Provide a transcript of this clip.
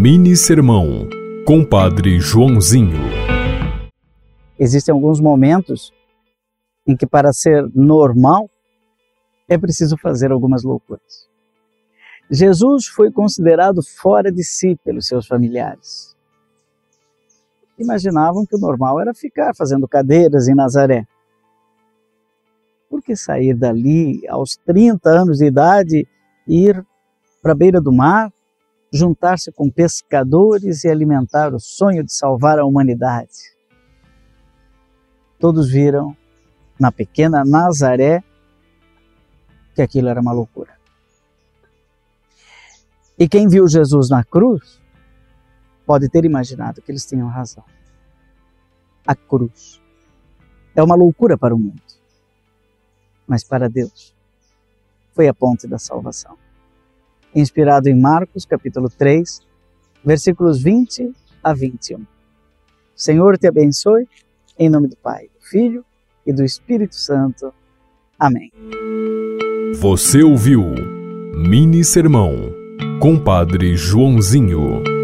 Mini Sermão, Compadre Joãozinho. Existem alguns momentos em que, para ser normal, é preciso fazer algumas loucuras. Jesus foi considerado fora de si pelos seus familiares. Imaginavam que o normal era ficar fazendo cadeiras em Nazaré. Por que sair dali aos 30 anos de idade e ir para a beira do mar juntar-se com pescadores e alimentar o sonho de salvar a humanidade. Todos viram na pequena Nazaré que aquilo era uma loucura. E quem viu Jesus na cruz pode ter imaginado que eles tinham razão. A cruz é uma loucura para o mundo, mas para Deus foi a ponte da salvação inspirado em Marcos, capítulo 3, versículos 20 a 21. Senhor te abençoe, em nome do Pai, do Filho e do Espírito Santo. Amém. Você ouviu Mini Sermão, Compadre Joãozinho.